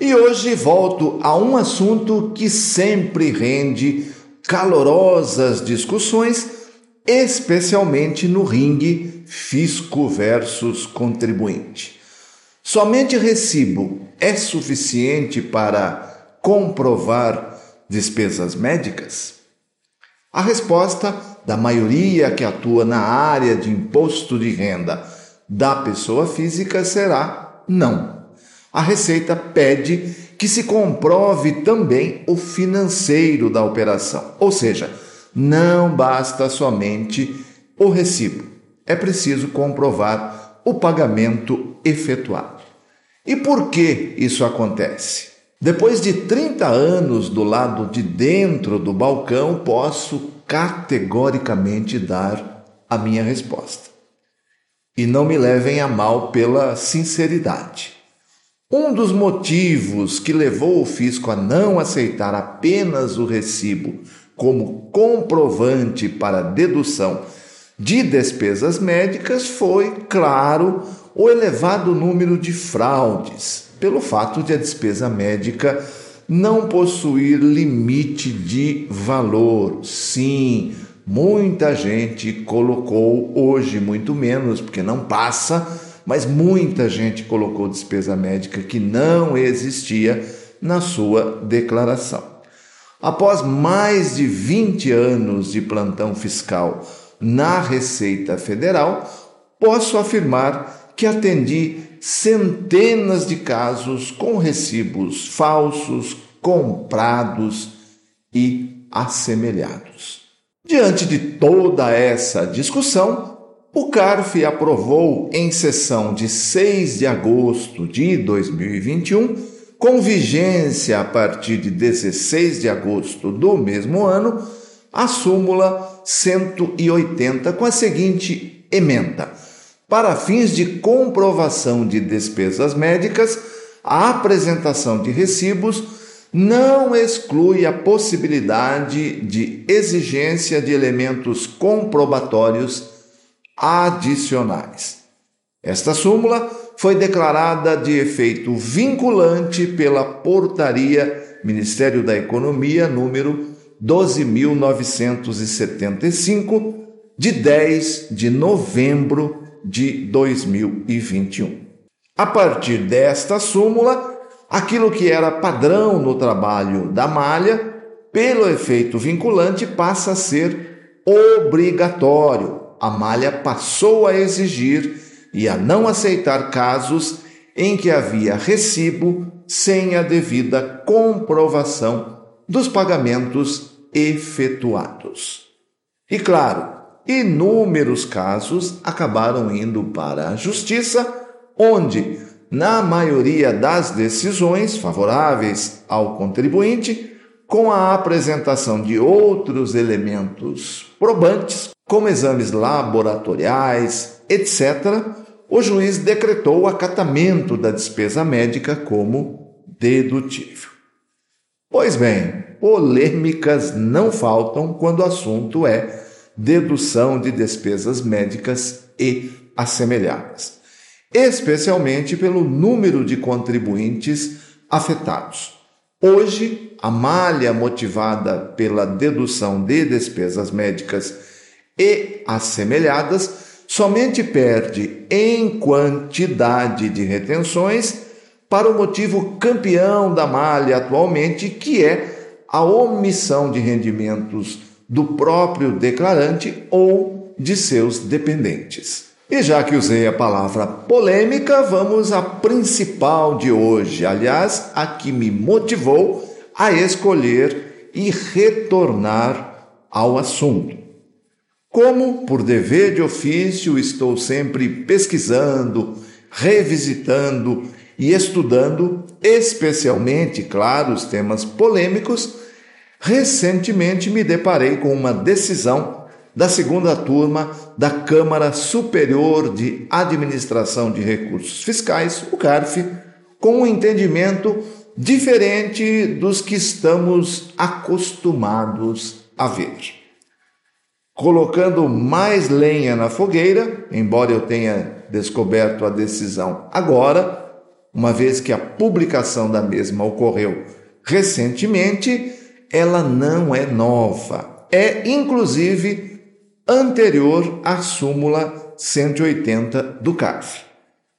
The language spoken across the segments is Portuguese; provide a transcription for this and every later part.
E hoje volto a um assunto que sempre rende calorosas discussões, especialmente no ringue fisco versus contribuinte. Somente recibo é suficiente para comprovar despesas médicas? A resposta da maioria que atua na área de imposto de renda da pessoa física será não a Receita pede que se comprove também o financeiro da operação. Ou seja, não basta somente o recibo, é preciso comprovar o pagamento efetuado. E por que isso acontece? Depois de 30 anos do lado de dentro do balcão, posso categoricamente dar a minha resposta. E não me levem a mal pela sinceridade. Um dos motivos que levou o fisco a não aceitar apenas o recibo como comprovante para dedução de despesas médicas foi, claro, o elevado número de fraudes, pelo fato de a despesa médica não possuir limite de valor. Sim, muita gente colocou, hoje muito menos, porque não passa mas muita gente colocou despesa médica que não existia na sua declaração. Após mais de 20 anos de plantão fiscal na Receita Federal, posso afirmar que atendi centenas de casos com recibos falsos, comprados e assemelhados. Diante de toda essa discussão, o CARF aprovou em sessão de 6 de agosto de 2021, com vigência a partir de 16 de agosto do mesmo ano, a súmula 180 com a seguinte emenda: para fins de comprovação de despesas médicas, a apresentação de recibos não exclui a possibilidade de exigência de elementos comprobatórios adicionais. Esta súmula foi declarada de efeito vinculante pela Portaria Ministério da Economia número 12975 de 10 de novembro de 2021. A partir desta súmula, aquilo que era padrão no trabalho da malha, pelo efeito vinculante, passa a ser obrigatório a malha passou a exigir e a não aceitar casos em que havia recibo sem a devida comprovação dos pagamentos efetuados. E claro, inúmeros casos acabaram indo para a justiça, onde, na maioria das decisões favoráveis ao contribuinte, com a apresentação de outros elementos probantes, como exames laboratoriais, etc., o juiz decretou o acatamento da despesa médica como dedutível. Pois bem, polêmicas não faltam quando o assunto é dedução de despesas médicas e assemelhadas, especialmente pelo número de contribuintes afetados. Hoje, a malha motivada pela dedução de despesas médicas e assemelhadas, somente perde em quantidade de retenções para o motivo campeão da malha atualmente, que é a omissão de rendimentos do próprio declarante ou de seus dependentes. E já que usei a palavra polêmica, vamos à principal de hoje, aliás, a que me motivou a escolher e retornar ao assunto. Como, por dever de ofício, estou sempre pesquisando, revisitando e estudando, especialmente, claro, os temas polêmicos, Recentemente me deparei com uma decisão da segunda turma da Câmara Superior de Administração de Recursos Fiscais, o CARF, com um entendimento diferente dos que estamos acostumados a ver. Colocando mais lenha na fogueira, embora eu tenha descoberto a decisão agora, uma vez que a publicação da mesma ocorreu recentemente, ela não é nova. É inclusive anterior à súmula 180 do CARF.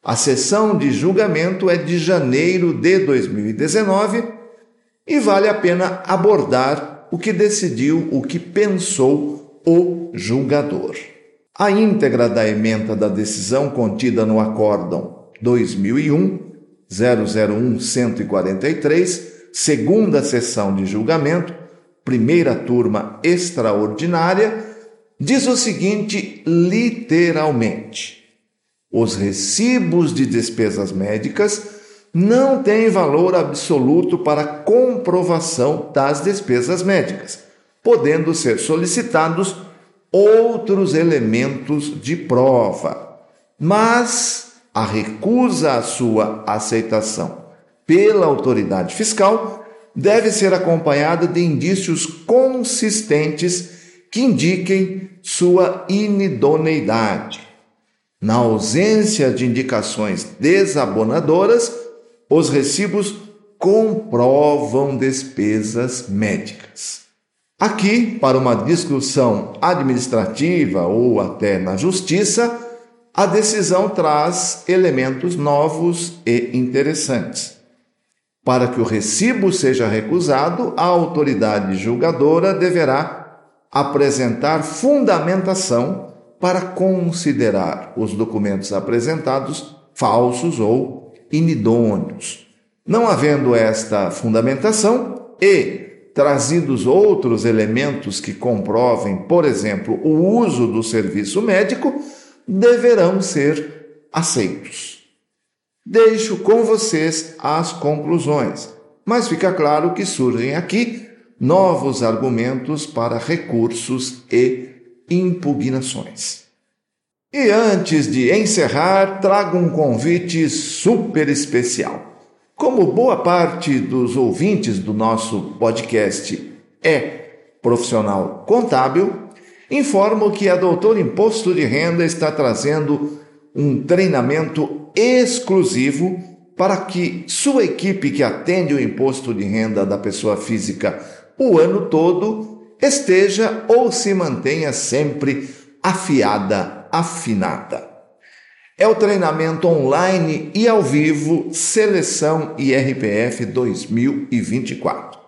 A sessão de julgamento é de janeiro de 2019 e vale a pena abordar o que decidiu, o que pensou o julgador. A íntegra da emenda da decisão contida no acórdão 2001 001 143, segunda sessão de julgamento, primeira turma extraordinária, diz o seguinte literalmente: os recibos de despesas médicas não têm valor absoluto para comprovação das despesas médicas, podendo ser solicitados outros elementos de prova. Mas a recusa à sua aceitação pela autoridade fiscal deve ser acompanhada de indícios consistentes que indiquem sua inidoneidade. Na ausência de indicações desabonadoras, os recibos comprovam despesas médicas. Aqui, para uma discussão administrativa ou até na justiça, a decisão traz elementos novos e interessantes. Para que o recibo seja recusado, a autoridade julgadora deverá apresentar fundamentação para considerar os documentos apresentados falsos ou inidôneos. Não havendo esta fundamentação e trazidos outros elementos que comprovem, por exemplo, o uso do serviço médico, deverão ser aceitos. Deixo com vocês as conclusões, mas fica claro que surgem aqui novos argumentos para recursos e impugnações. E antes de encerrar, trago um convite super especial. Como boa parte dos ouvintes do nosso podcast é profissional contábil, informo que a Doutor Imposto de Renda está trazendo um treinamento exclusivo para que sua equipe que atende o imposto de renda da pessoa física o ano todo esteja ou se mantenha sempre afiada, afinada. É o treinamento online e ao vivo Seleção IRPF 2024.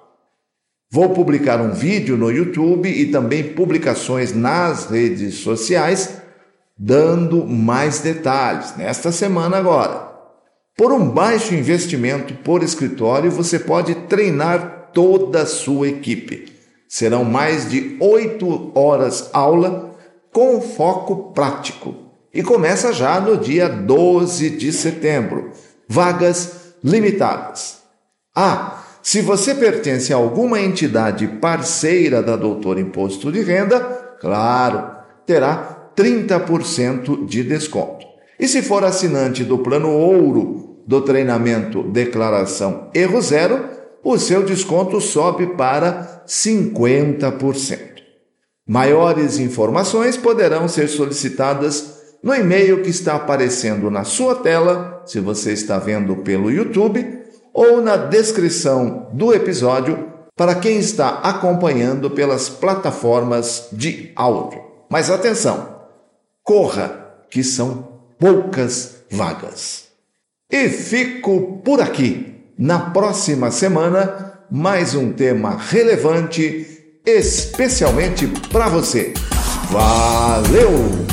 Vou publicar um vídeo no YouTube e também publicações nas redes sociais, dando mais detalhes nesta semana agora. Por um baixo investimento por escritório, você pode treinar toda a sua equipe Serão mais de oito horas aula com foco prático. E começa já no dia 12 de setembro. Vagas limitadas. Ah, se você pertence a alguma entidade parceira da Doutor Imposto de Renda, claro, terá 30% de desconto. E se for assinante do plano ouro do treinamento Declaração Erro Zero, o seu desconto sobe para 50%. Maiores informações poderão ser solicitadas no e-mail que está aparecendo na sua tela, se você está vendo pelo YouTube, ou na descrição do episódio para quem está acompanhando pelas plataformas de áudio. Mas atenção, corra, que são poucas vagas. E fico por aqui. Na próxima semana, mais um tema relevante, especialmente para você. Valeu!